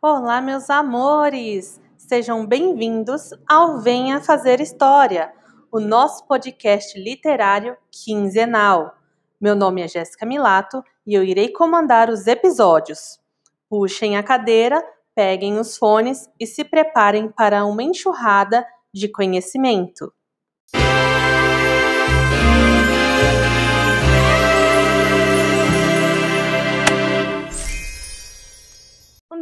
Olá, meus amores! Sejam bem-vindos ao Venha Fazer História, o nosso podcast literário quinzenal. Meu nome é Jéssica Milato e eu irei comandar os episódios. Puxem a cadeira, peguem os fones e se preparem para uma enxurrada de conhecimento.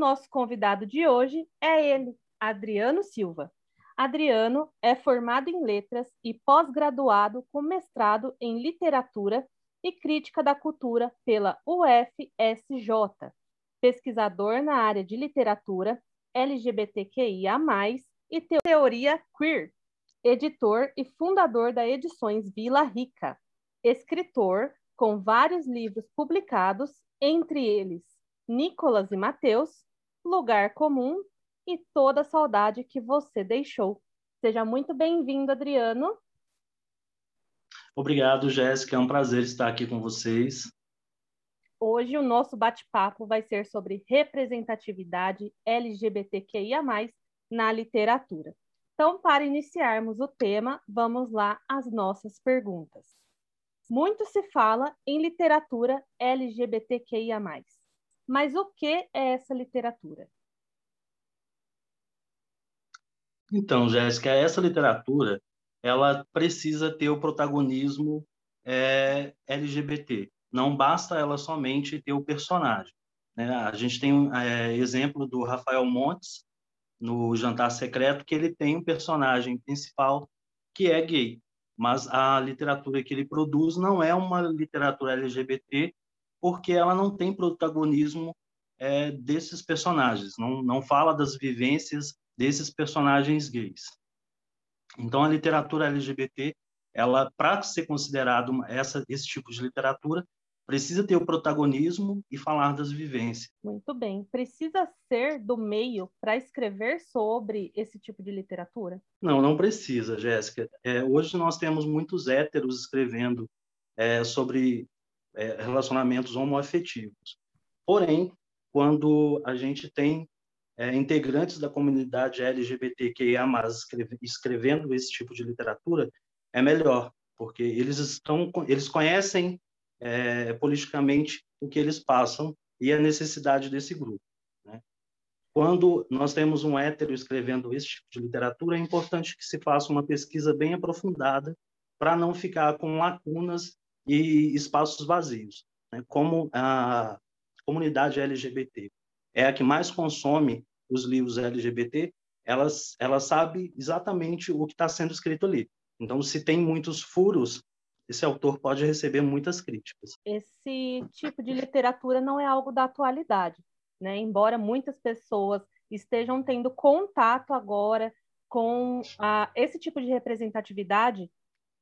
Nosso convidado de hoje é ele, Adriano Silva. Adriano é formado em letras e pós-graduado com mestrado em literatura e crítica da cultura pela UFSJ, pesquisador na área de literatura LGBTQIA+, e teoria queer, editor e fundador da Edições Vila Rica, escritor com vários livros publicados, entre eles Nicolas e Mateus, Lugar Comum e Toda a Saudade que Você Deixou. Seja muito bem-vindo, Adriano. Obrigado, Jéssica. É um prazer estar aqui com vocês. Hoje o nosso bate-papo vai ser sobre representatividade LGBTQIA+, na literatura. Então, para iniciarmos o tema, vamos lá às nossas perguntas. Muito se fala em literatura LGBTQIA+. Mas o que é essa literatura? Então, Jéssica, essa literatura ela precisa ter o protagonismo é, LGBT. Não basta ela somente ter o personagem. Né? A gente tem um é, exemplo do Rafael Montes no Jantar Secreto que ele tem um personagem principal que é gay, mas a literatura que ele produz não é uma literatura LGBT porque ela não tem protagonismo é, desses personagens, não, não fala das vivências desses personagens gays. Então, a literatura LGBT, ela para ser considerado essa esse tipo de literatura, precisa ter o protagonismo e falar das vivências. Muito bem. Precisa ser do meio para escrever sobre esse tipo de literatura? Não, não precisa, Jéssica. É, hoje nós temos muitos héteros escrevendo é, sobre é, relacionamentos homoafetivos. Porém, quando a gente tem é, integrantes da comunidade LGBTQIA+, escreve, escrevendo esse tipo de literatura, é melhor, porque eles estão, eles conhecem é, politicamente o que eles passam e a necessidade desse grupo. Né? Quando nós temos um hétero escrevendo esse tipo de literatura, é importante que se faça uma pesquisa bem aprofundada para não ficar com lacunas e espaços vazios, né? como a comunidade LGBT é a que mais consome os livros LGBT, ela, ela sabe exatamente o que está sendo escrito ali. Então, se tem muitos furos, esse autor pode receber muitas críticas. Esse tipo de literatura não é algo da atualidade, né? Embora muitas pessoas estejam tendo contato agora com uh, esse tipo de representatividade,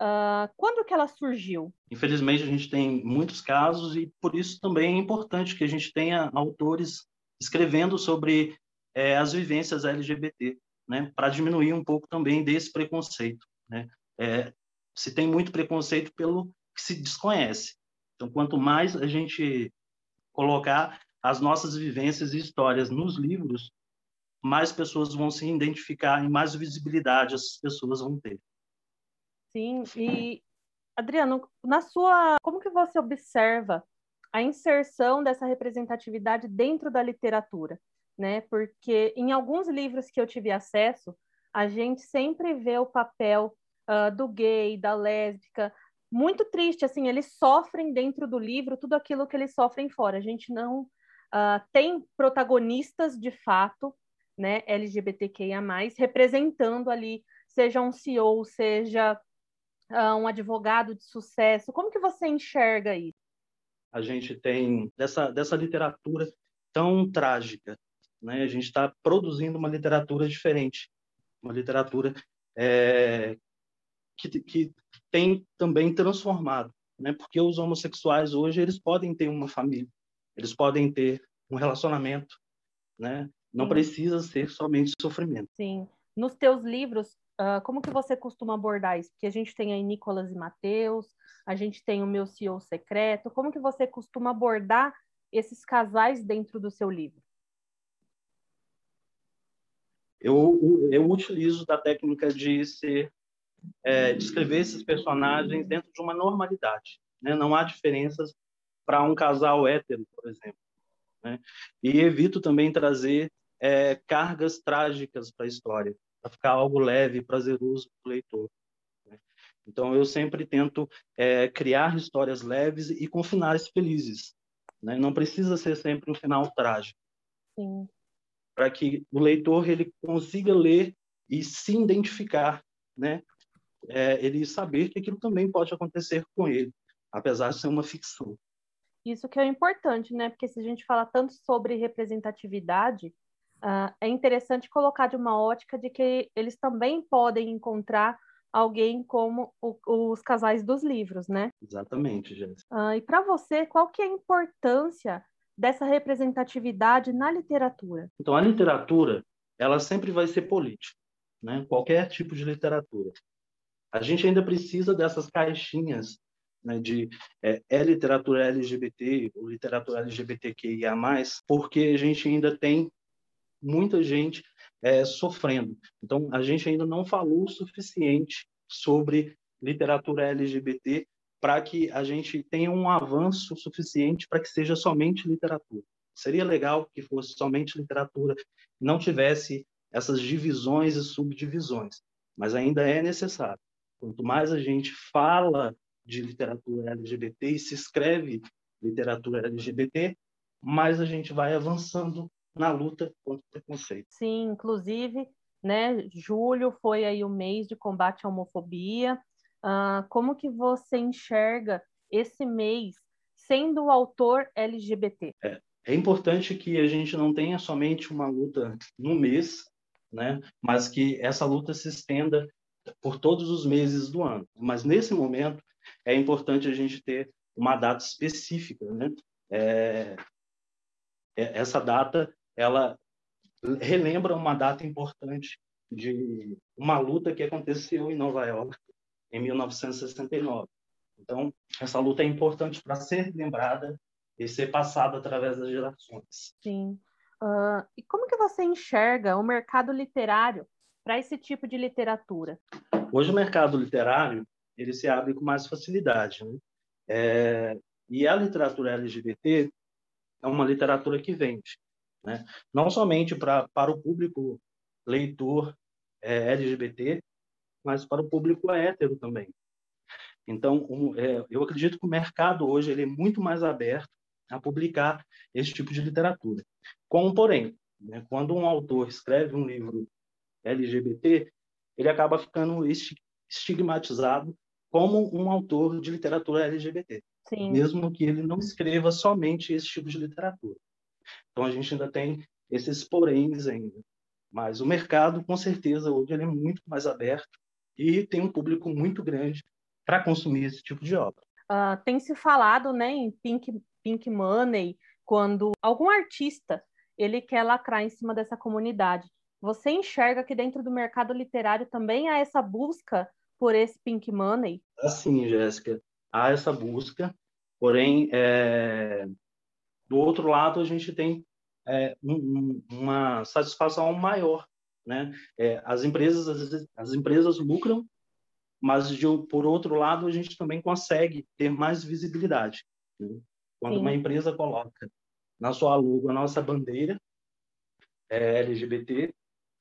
uh, quando que ela surgiu? Infelizmente, a gente tem muitos casos e por isso também é importante que a gente tenha autores escrevendo sobre é, as vivências LGBT, né, para diminuir um pouco também desse preconceito. Né? É, se tem muito preconceito pelo que se desconhece. Então, quanto mais a gente colocar as nossas vivências e histórias nos livros, mais pessoas vão se identificar e mais visibilidade as pessoas vão ter. Sim, e Adriano, na sua, como que você observa a inserção dessa representatividade dentro da literatura, né? Porque em alguns livros que eu tive acesso, a gente sempre vê o papel uh, do gay, da lésbica, muito triste, assim, eles sofrem dentro do livro tudo aquilo que eles sofrem fora. A gente não uh, tem protagonistas de fato, né, LGBTQIA+, representando ali, seja um CEO, seja uh, um advogado de sucesso. Como que você enxerga isso? a gente tem dessa, dessa literatura tão trágica. Né? A gente está produzindo uma literatura diferente, uma literatura é, que, que tem também transformado, né? porque os homossexuais hoje eles podem ter uma família, eles podem ter um relacionamento, né? não Sim. precisa ser somente sofrimento. Sim. Nos teus livros, uh, como que você costuma abordar isso? Porque a gente tem aí Nicolas e Mateus, a gente tem o meu CEO secreto. Como que você costuma abordar esses casais dentro do seu livro? eu, eu utilizo da técnica de ser é, descrever esses personagens dentro de uma normalidade. Né? Não há diferenças para um casal hétero, por exemplo. Né? E evito também trazer é, cargas trágicas para a história, para ficar algo leve, prazeroso para o leitor. Né? Então, eu sempre tento é, criar histórias leves e com finais felizes. Né? Não precisa ser sempre um final trágico. Para que o leitor ele consiga ler e se identificar, né? É, ele saber que aquilo também pode acontecer com ele, apesar de ser uma ficção. Isso que é importante, né? Porque se a gente fala tanto sobre representatividade, uh, é interessante colocar de uma ótica de que eles também podem encontrar alguém como o, os casais dos livros, né? Exatamente, Jéssica. Uh, e para você, qual que é a importância dessa representatividade na literatura? Então, a literatura, ela sempre vai ser política, né? Qualquer tipo de literatura. A gente ainda precisa dessas caixinhas né, de é, é, literatura LGBT ou literatura LGBTQIA+, porque a gente ainda tem muita gente é, sofrendo. Então, a gente ainda não falou o suficiente sobre literatura LGBT para que a gente tenha um avanço suficiente para que seja somente literatura. Seria legal que fosse somente literatura, não tivesse essas divisões e subdivisões, mas ainda é necessário. Quanto mais a gente fala de literatura LGBT e se escreve literatura LGBT, mais a gente vai avançando na luta contra o preconceito. Sim, inclusive, né, julho foi aí o mês de combate à homofobia. Uh, como que você enxerga esse mês sendo o autor LGBT? É, é importante que a gente não tenha somente uma luta no mês, né, mas que essa luta se estenda por todos os meses do ano. Mas nesse momento é importante a gente ter uma data específica, né? É, é, essa data ela relembra uma data importante de uma luta que aconteceu em Nova York em 1969. Então, essa luta é importante para ser lembrada e ser passada através das gerações. Sim. Uh, e como que você enxerga o mercado literário para esse tipo de literatura? Hoje o mercado literário ele se abre com mais facilidade. Né? É, e a literatura LGBT é uma literatura que vende, né? não somente pra, para o público leitor é, LGBT, mas para o público hétero também. Então, um, é, eu acredito que o mercado hoje ele é muito mais aberto a publicar esse tipo de literatura. Com porém, né, quando um autor escreve um livro LGBT, ele acaba ficando estigmatizado como um autor de literatura LGBT, Sim. mesmo que ele não escreva somente esse tipo de literatura. Então a gente ainda tem esses poréns ainda, mas o mercado com certeza hoje ele é muito mais aberto e tem um público muito grande para consumir esse tipo de obra. Uh, tem se falado, né, em pink, pink money quando algum artista ele quer lacrar em cima dessa comunidade. Você enxerga que dentro do mercado literário também há essa busca por esse pink money? Assim, Jéssica, há essa busca, porém, é... do outro lado, a gente tem é, um, uma satisfação maior, né? É, as empresas as, as, empresas lucram, mas de, por outro lado a gente também consegue ter mais visibilidade. Né? Quando Sim. uma empresa coloca na sua logo a nossa bandeira é, LGBT,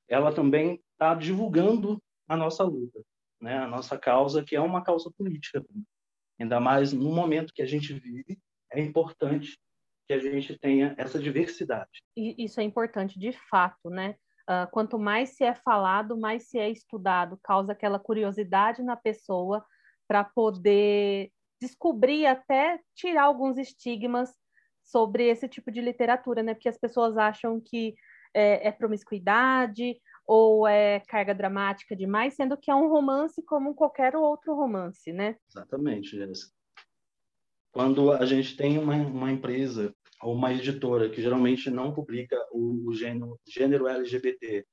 ela também está divulgando a nossa luta né, a nossa causa, que é uma causa política. Ainda mais no momento que a gente vive, é importante que a gente tenha essa diversidade. E isso é importante, de fato, né? Uh, quanto mais se é falado, mais se é estudado, causa aquela curiosidade na pessoa para poder descobrir até tirar alguns estigmas sobre esse tipo de literatura, né? Porque as pessoas acham que é, é promiscuidade ou é carga dramática demais, sendo que é um romance como qualquer outro romance, né? Exatamente, Jéssica. Quando a gente tem uma, uma empresa ou uma editora que geralmente não publica o, o gênero, gênero LGBT,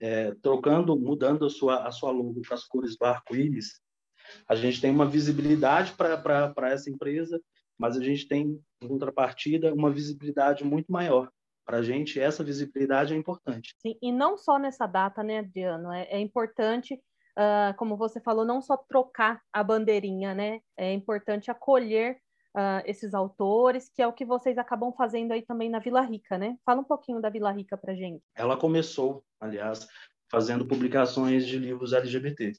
é, trocando, mudando a sua, a sua logo para as cores do arco-íris, a gente tem uma visibilidade para essa empresa, mas a gente tem, em contrapartida, uma visibilidade muito maior para a gente essa visibilidade é importante. Sim, e não só nessa data, né, Adriano? É, é importante, uh, como você falou, não só trocar a bandeirinha, né? É importante acolher uh, esses autores, que é o que vocês acabam fazendo aí também na Vila Rica, né? Fala um pouquinho da Vila Rica para gente. Ela começou, aliás, fazendo publicações de livros LGBT.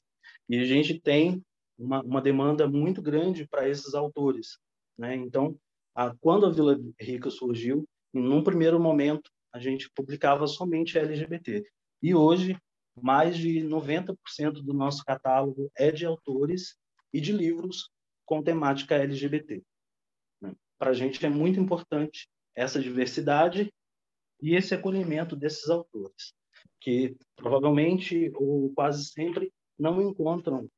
E a gente tem uma, uma demanda muito grande para esses autores. Né? Então, a, quando a Vila Rica surgiu, num primeiro momento, a gente publicava somente LGBT. E hoje, mais de 90% do nosso catálogo é de autores e de livros com temática LGBT. Né? Para a gente é muito importante essa diversidade e esse acolhimento desses autores, que provavelmente ou quase sempre não encontram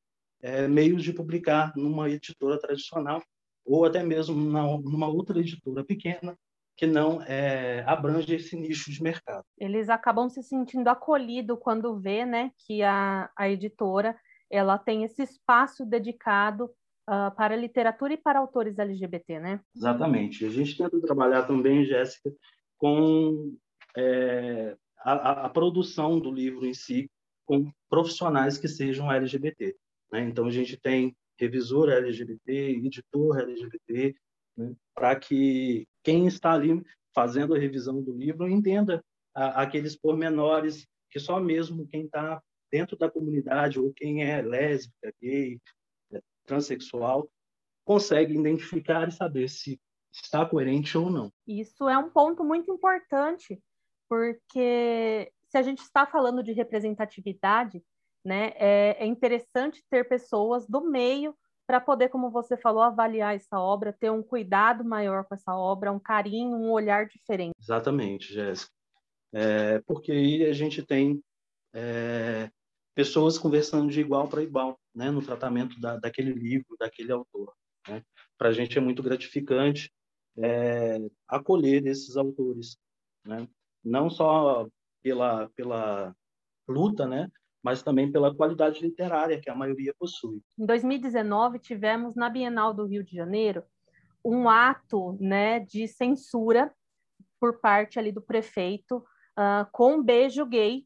é, meios de publicar numa editora tradicional ou até mesmo numa outra editora pequena que não é, abrange esse nicho de mercado. Eles acabam se sentindo acolhidos quando vê, né, que a, a editora ela tem esse espaço dedicado uh, para literatura e para autores LGBT, né? Exatamente. A gente tenta trabalhar também, Jéssica, com é, a, a, produção do livro em si, com profissionais que sejam LGBT. Né? Então, a gente tem revisor LGBT, editor LGBT, né? para que quem está ali fazendo a revisão do livro entenda a, aqueles pormenores que só mesmo quem está dentro da comunidade ou quem é lésbica, gay, é, transexual consegue identificar e saber se está coerente ou não. Isso é um ponto muito importante, porque se a gente está falando de representatividade, né, é, é interessante ter pessoas do meio para poder, como você falou, avaliar essa obra, ter um cuidado maior com essa obra, um carinho, um olhar diferente. Exatamente, Jéssica. É, porque aí a gente tem é, pessoas conversando de igual para igual, né, no tratamento da, daquele livro, daquele autor. Né? Para a gente é muito gratificante é, acolher esses autores, né? não só pela, pela luta, né, mas também pela qualidade literária que a maioria possui. Em 2019, tivemos na Bienal do Rio de Janeiro um ato né, de censura por parte ali do prefeito uh, com um beijo gay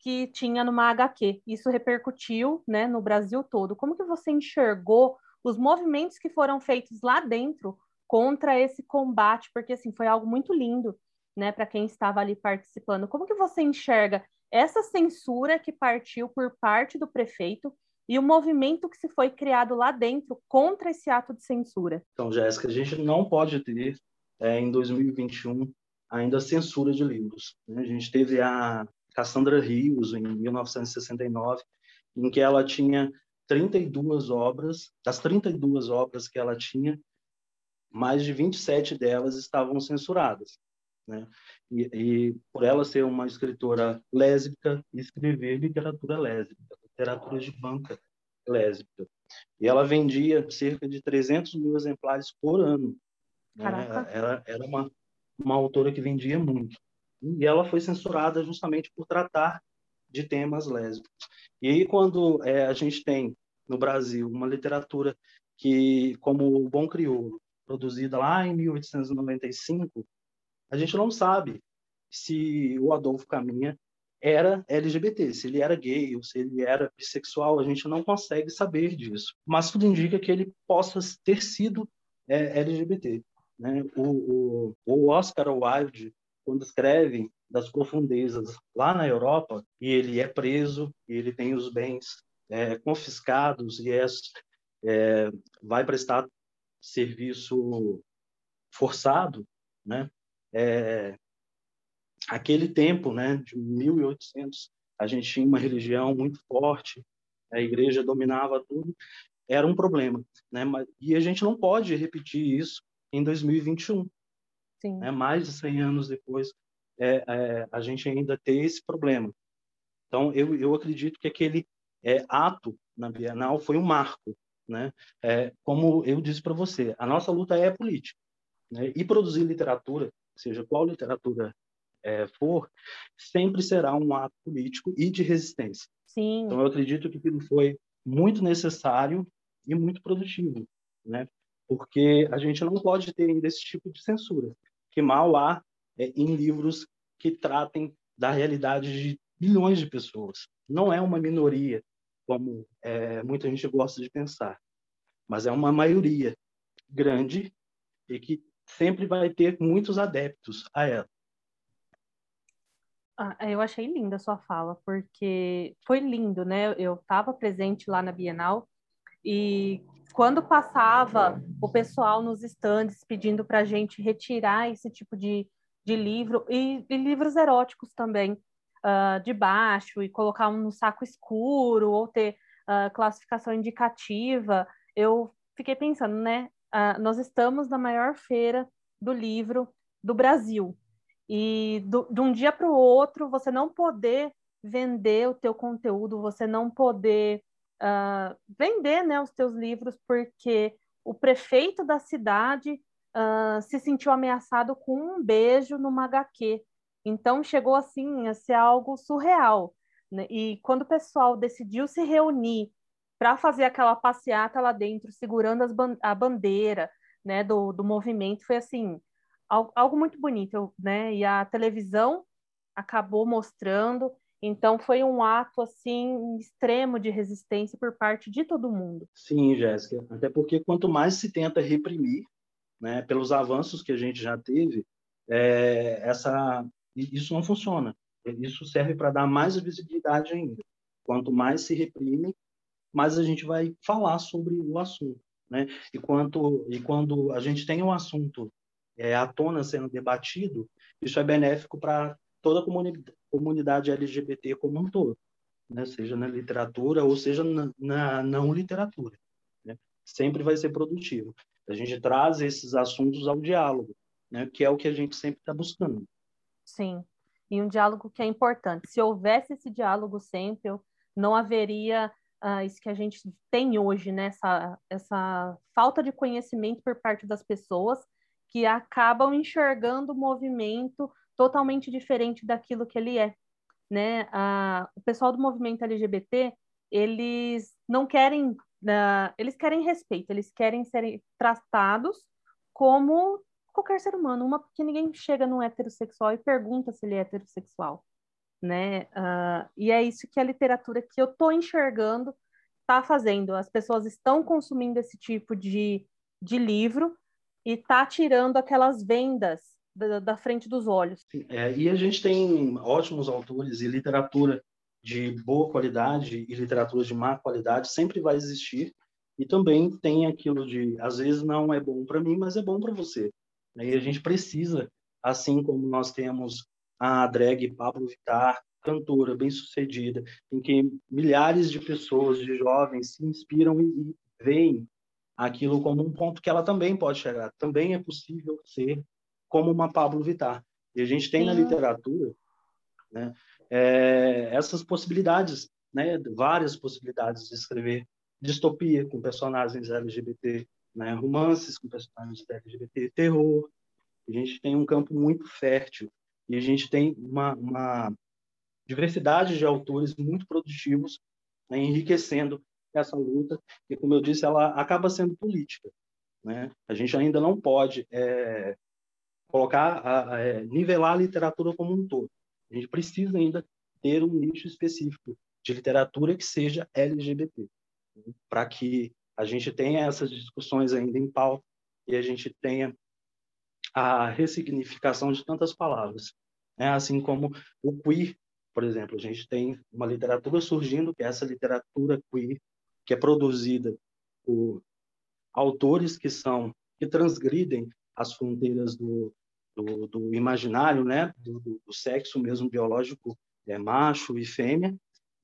que tinha numa HQ. Isso repercutiu né, no Brasil todo. Como que você enxergou os movimentos que foram feitos lá dentro contra esse combate? Porque assim foi algo muito lindo, né, para quem estava ali participando. Como que você enxerga essa censura que partiu por parte do prefeito e o movimento que se foi criado lá dentro contra esse ato de censura. Então, Jéssica, a gente não pode ter é, em 2021 ainda censura de livros. Né? A gente teve a Cassandra Rios em 1969, em que ela tinha 32 obras, das 32 obras que ela tinha, mais de 27 delas estavam censuradas. Né? E, e, por ela ser uma escritora lésbica, escrever literatura lésbica, literatura de banca lésbica. E ela vendia cerca de 300 mil exemplares por ano. Né? Ela era uma, uma autora que vendia muito. E ela foi censurada justamente por tratar de temas lésbicos. E aí, quando é, a gente tem no Brasil uma literatura que, como o Bom Crioulo, produzida lá em 1895, a gente não sabe se o Adolfo Caminha era LGBT, se ele era gay ou se ele era bissexual, a gente não consegue saber disso. Mas tudo indica que ele possa ter sido é, LGBT. Né? O, o, o Oscar Wilde, quando escreve das profundezas lá na Europa, e ele é preso, e ele tem os bens é, confiscados e é, é, vai prestar serviço forçado, né? É, aquele tempo, né, de 1800, a gente tinha uma religião muito forte, a igreja dominava tudo, era um problema, né? E a gente não pode repetir isso em 2021. Sim. Né? Mais de 100 anos depois, é, é, a gente ainda tem esse problema. Então, eu, eu acredito que aquele é, ato na Bienal foi um marco, né? É, como eu disse para você, a nossa luta é política, né? E produzir literatura seja qual literatura é, for, sempre será um ato político e de resistência. Sim. Então, eu acredito que aquilo foi muito necessário e muito produtivo, né? Porque a gente não pode ter ainda esse tipo de censura, que mal há é, em livros que tratem da realidade de milhões de pessoas. Não é uma minoria, como é, muita gente gosta de pensar, mas é uma maioria grande e que sempre vai ter muitos adeptos a ela. Ah, eu achei linda a sua fala, porque foi lindo, né? Eu estava presente lá na Bienal e quando passava o pessoal nos estandes pedindo para a gente retirar esse tipo de, de livro e, e livros eróticos também uh, de baixo e colocar um no saco escuro ou ter uh, classificação indicativa, eu fiquei pensando, né? Uh, nós estamos na maior feira do livro do Brasil e do, de um dia para o outro você não poder vender o teu conteúdo, você não poder uh, vender né, os teus livros, porque o prefeito da cidade uh, se sentiu ameaçado com um beijo numa HQ. Então chegou assim a ser algo surreal. Né? E quando o pessoal decidiu se reunir para fazer aquela passeata lá dentro, segurando ban a bandeira né, do, do movimento, foi assim algo, muito bonito, né? E a televisão acabou mostrando, então foi um ato assim extremo de resistência por parte de todo mundo. Sim, Jéssica, até porque quanto mais se tenta reprimir, né, pelos avanços que a gente já teve, é, essa isso não funciona. Isso serve para dar mais visibilidade ainda. Quanto mais se reprime, mais a gente vai falar sobre o assunto, né? E quanto e quando a gente tem um assunto é, à tona sendo debatido, isso é benéfico para toda a comunidade, comunidade LGBT como um todo, né? seja na literatura ou seja na, na não literatura. Né? Sempre vai ser produtivo. A gente traz esses assuntos ao diálogo, né? que é o que a gente sempre está buscando. Sim, e um diálogo que é importante. Se houvesse esse diálogo sempre, não haveria uh, isso que a gente tem hoje, né? essa, essa falta de conhecimento por parte das pessoas que acabam enxergando o movimento totalmente diferente daquilo que ele é, né? Ah, o pessoal do movimento LGBT, eles não querem, uh, eles querem respeito, eles querem ser tratados como qualquer ser humano, uma porque ninguém chega num heterossexual e pergunta se ele é heterossexual, né? Uh, e é isso que a literatura que eu tô enxergando está fazendo. As pessoas estão consumindo esse tipo de, de livro e está tirando aquelas vendas da, da frente dos olhos. É, e a gente tem ótimos autores e literatura de boa qualidade e literatura de má qualidade sempre vai existir e também tem aquilo de às vezes não é bom para mim, mas é bom para você. E a gente precisa, assim como nós temos a drag Pablo Vittar, cantora bem-sucedida, em que milhares de pessoas, de jovens, se inspiram e, e veem aquilo como um ponto que ela também pode chegar. Também é possível ser como uma Pablo Vittar. E a gente tem Sim. na literatura né, é, essas possibilidades, né, várias possibilidades de escrever distopia com personagens LGBT, né, romances com personagens LGBT, terror. A gente tem um campo muito fértil e a gente tem uma, uma diversidade de autores muito produtivos né, enriquecendo essa luta, e como eu disse, ela acaba sendo política. Né? A gente ainda não pode é, colocar, a, a, é, nivelar a literatura como um todo. A gente precisa ainda ter um nicho específico de literatura que seja LGBT, né? para que a gente tenha essas discussões ainda em pauta e a gente tenha a ressignificação de tantas palavras. Né? Assim como o queer, por exemplo, a gente tem uma literatura surgindo, que é essa literatura queer, que é produzida por autores que são que transgridem as fronteiras do, do, do imaginário, né, do, do, sexo mesmo biológico, é macho e fêmea,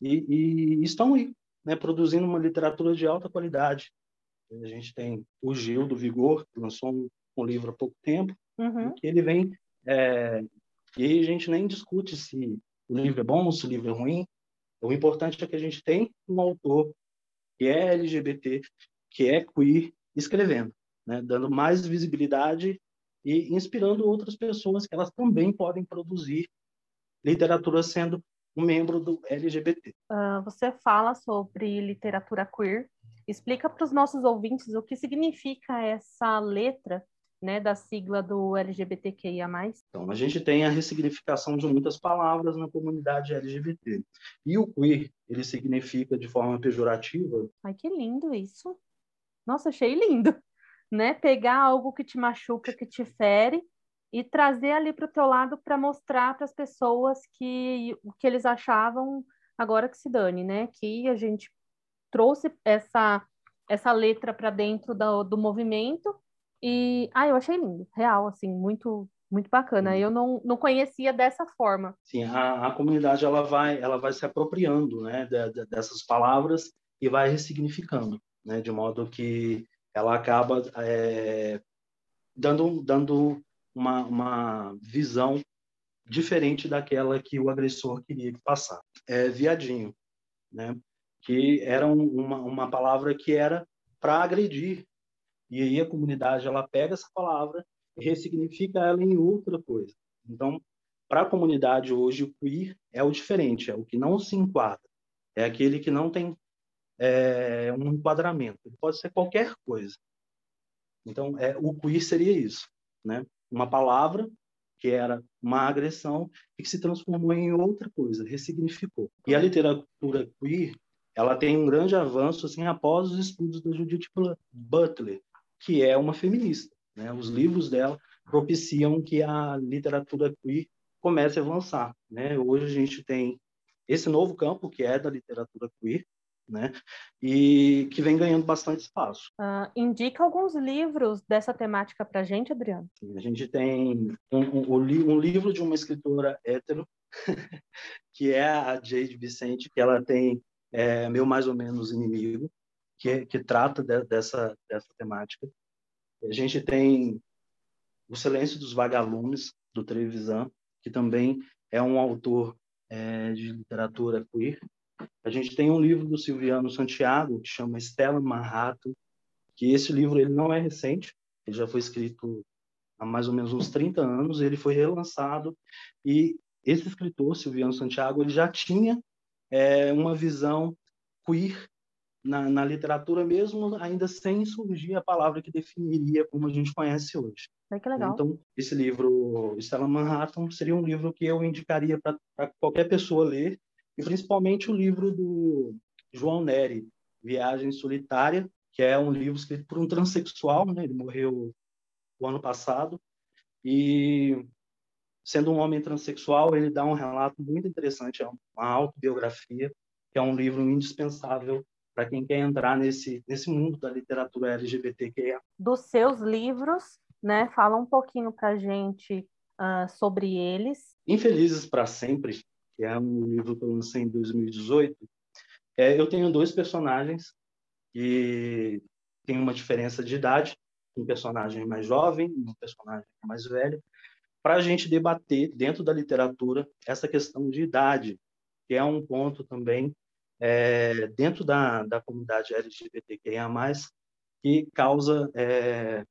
e, e estão aí, né, produzindo uma literatura de alta qualidade. A gente tem o Gil do Vigor, que lançou um, um livro há pouco tempo, uhum. ele vem é, e a gente nem discute se o livro é bom, se o livro é ruim. O importante é que a gente tem um autor que é LGBT, que é queer, escrevendo, né? dando mais visibilidade e inspirando outras pessoas que elas também podem produzir literatura sendo um membro do LGBT. Uh, ah, você fala sobre literatura queer. Explica para os nossos ouvintes o que significa essa letra né, da sigla do LGBTQIA+. Então, a gente tem a ressignificação de muitas palavras na comunidade LGBT. E o queer, ele significa de forma pejorativa. Ai, que lindo isso. Nossa, achei lindo. Né? Pegar algo que te machuca, que te fere e trazer ali para o teu lado para mostrar para as pessoas que o que eles achavam agora que se dane, né? Que a gente trouxe essa essa letra para dentro do, do movimento e, ah, eu achei lindo, real, assim, muito, muito bacana. Eu não, não conhecia dessa forma. Sim, a, a comunidade ela vai, ela vai se apropriando, né, de, de, dessas palavras e vai ressignificando, né, de modo que ela acaba é, dando, dando uma, uma visão diferente daquela que o agressor queria passar. É viadinho, né? Que era um, uma, uma palavra que era para agredir, e aí a comunidade ela pega essa palavra e ressignifica ela em outra coisa. Então, para a comunidade hoje, o queer é o diferente, é o que não se enquadra, é aquele que não tem é, um enquadramento. Ele pode ser qualquer coisa. Então, é, o queer seria isso, né? Uma palavra que era uma agressão e que se transformou em outra coisa, ressignificou. E a literatura queer, ela tem um grande avanço assim após os estudos da Judith Butler, que é uma feminista. Né? Os livros dela propiciam que a literatura queer comece a avançar. Né? Hoje a gente tem esse novo campo, que é da literatura queer, né? e que vem ganhando bastante espaço. Uh, indica alguns livros dessa temática para a gente, Adriano. A gente tem um, um, um livro de uma escritora hétero, que é a Jade Vicente, que ela tem é, Meu Mais ou Menos Inimigo, que, que trata de, dessa, dessa temática. A gente tem O Silêncio dos Vagalumes, do Trevisan, que também é um autor é, de literatura queer. A gente tem um livro do Silviano Santiago, que chama Stella Manhattan, que esse livro ele não é recente, ele já foi escrito há mais ou menos uns 30 anos, ele foi relançado, e esse escritor, Silviano Santiago, ele já tinha é, uma visão queer na, na, literatura mesmo, ainda sem surgir a palavra que definiria como a gente conhece hoje. É que legal. Então, esse livro, Stella Manhattan, seria um livro que eu indicaria para qualquer pessoa ler, e principalmente o livro do João Neri, Viagem Solitária, que é um livro escrito por um transexual, né? ele morreu o ano passado, e sendo um homem transexual, ele dá um relato muito interessante, é uma autobiografia, que é um livro indispensável para quem quer entrar nesse, nesse mundo da literatura LGBTQIA. Dos seus livros, né? Fala um pouquinho para a gente uh, sobre eles. Infelizes para Sempre, que é um livro que eu lancei em 2018, é, eu tenho dois personagens que têm uma diferença de idade, um personagem mais jovem e um personagem mais velho, para a gente debater dentro da literatura essa questão de idade, que é um ponto também é, dentro da, da comunidade LGBTQIA+, que causa é,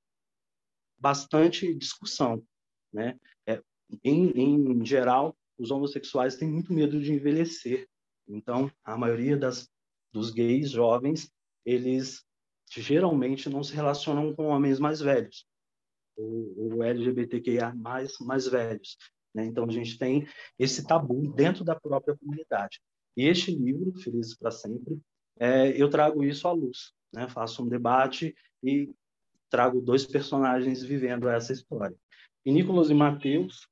bastante discussão. Né? É, em, em geral, os homossexuais têm muito medo de envelhecer. Então, a maioria das, dos gays jovens, eles geralmente não se relacionam com homens mais velhos, ou, ou LGBTQIA+, mais, mais velhos. Né? Então, a gente tem esse tabu dentro da própria comunidade. E este livro, Felizes para Sempre, é, eu trago isso à luz, né? faço um debate e trago dois personagens vivendo essa história. E Nicolas e Mateus,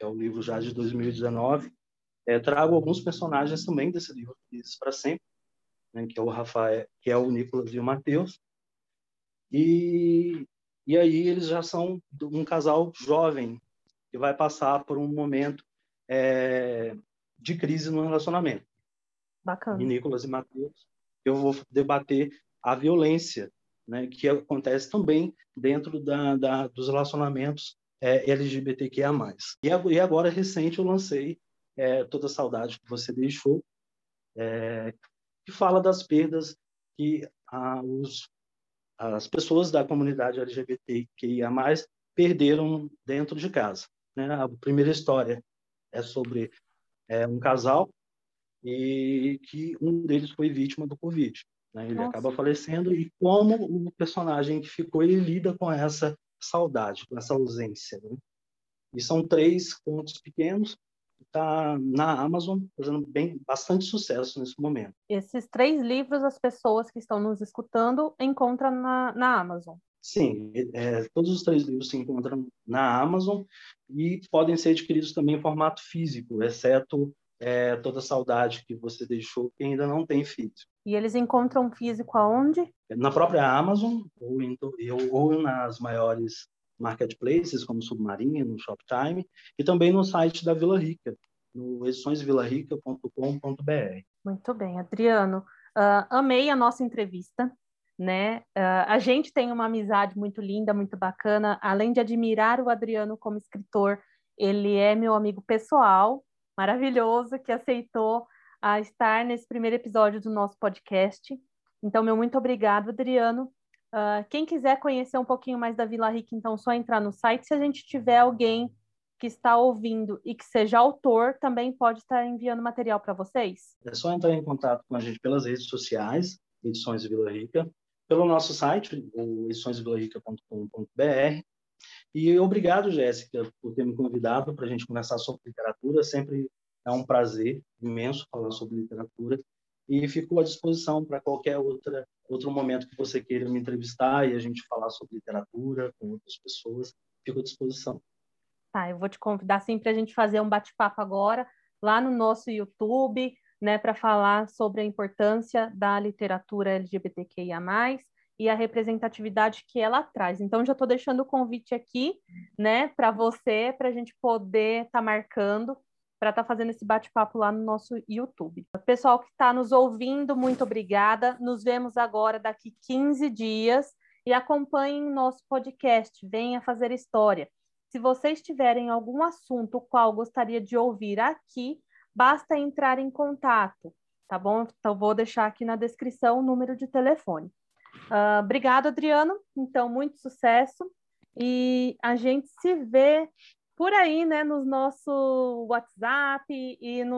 é o livro já de 2019, é, trago alguns personagens também desse livro, Felizes para Sempre, né? que é o Rafael, que é o Nicolas e o Mateus. E, e aí eles já são um casal jovem que vai passar por um momento é, de crise no relacionamento. Bacana. E Nicolas e Matheus, eu vou debater a violência, né, que acontece também dentro da, da dos relacionamentos é, LGBTQIA+. E, e agora, recente, eu lancei é, Toda Saudade que Você Deixou, é, que fala das perdas que os, as pessoas da comunidade LGBTQIA+, perderam dentro de casa. Né? A primeira história é sobre é, um casal e que um deles foi vítima do Covid. Né? Ele Nossa. acaba falecendo e como o personagem que ficou ele lida com essa saudade, com essa ausência. Né? E são três contos pequenos, está na Amazon fazendo bem bastante sucesso nesse momento. Esses três livros as pessoas que estão nos escutando encontram na, na Amazon. Sim, é, todos os três livros se encontram na Amazon e podem ser adquiridos também em formato físico, exceto é, toda a saudade que você deixou que ainda não tem físico. E eles encontram físico aonde? Na própria Amazon ou, em, ou nas maiores marketplaces como Submarino, Shoptime e também no site da Vila Rica, no ediçõesvilarica.com.br. Muito bem, Adriano. Uh, amei a nossa entrevista, né? Uh, a gente tem uma amizade muito linda, muito bacana. Além de admirar o Adriano como escritor, ele é meu amigo pessoal, maravilhoso, que aceitou uh, estar nesse primeiro episódio do nosso podcast. Então, meu muito obrigado, Adriano. Uh, quem quiser conhecer um pouquinho mais da Vila Rica, então, só entrar no site. Se a gente tiver alguém que está ouvindo e que seja autor, também pode estar enviando material para vocês? É só entrar em contato com a gente pelas redes sociais, Edições Vila Rica, pelo nosso site, ediçõesvilarica.com.br. E obrigado, Jéssica, por ter me convidado para a gente conversar sobre literatura. Sempre é um prazer imenso falar sobre literatura e fico à disposição para qualquer outra outro momento que você queira me entrevistar e a gente falar sobre literatura com outras pessoas. Fico à disposição. Tá, eu vou te convidar sim para a gente fazer um bate-papo agora lá no nosso YouTube, né, para falar sobre a importância da literatura LGBTQIA+, e a representatividade que ela traz. Então, já estou deixando o convite aqui, né, para você, para a gente poder estar tá marcando para estar tá fazendo esse bate-papo lá no nosso YouTube. Pessoal que está nos ouvindo, muito obrigada. Nos vemos agora daqui 15 dias e acompanhem nosso podcast. Venha fazer história. Se vocês tiverem algum assunto qual gostaria de ouvir aqui, basta entrar em contato, tá bom? Então, vou deixar aqui na descrição o número de telefone. Uh, obrigado, Adriano. Então, muito sucesso. E a gente se vê por aí, né, no nosso WhatsApp e no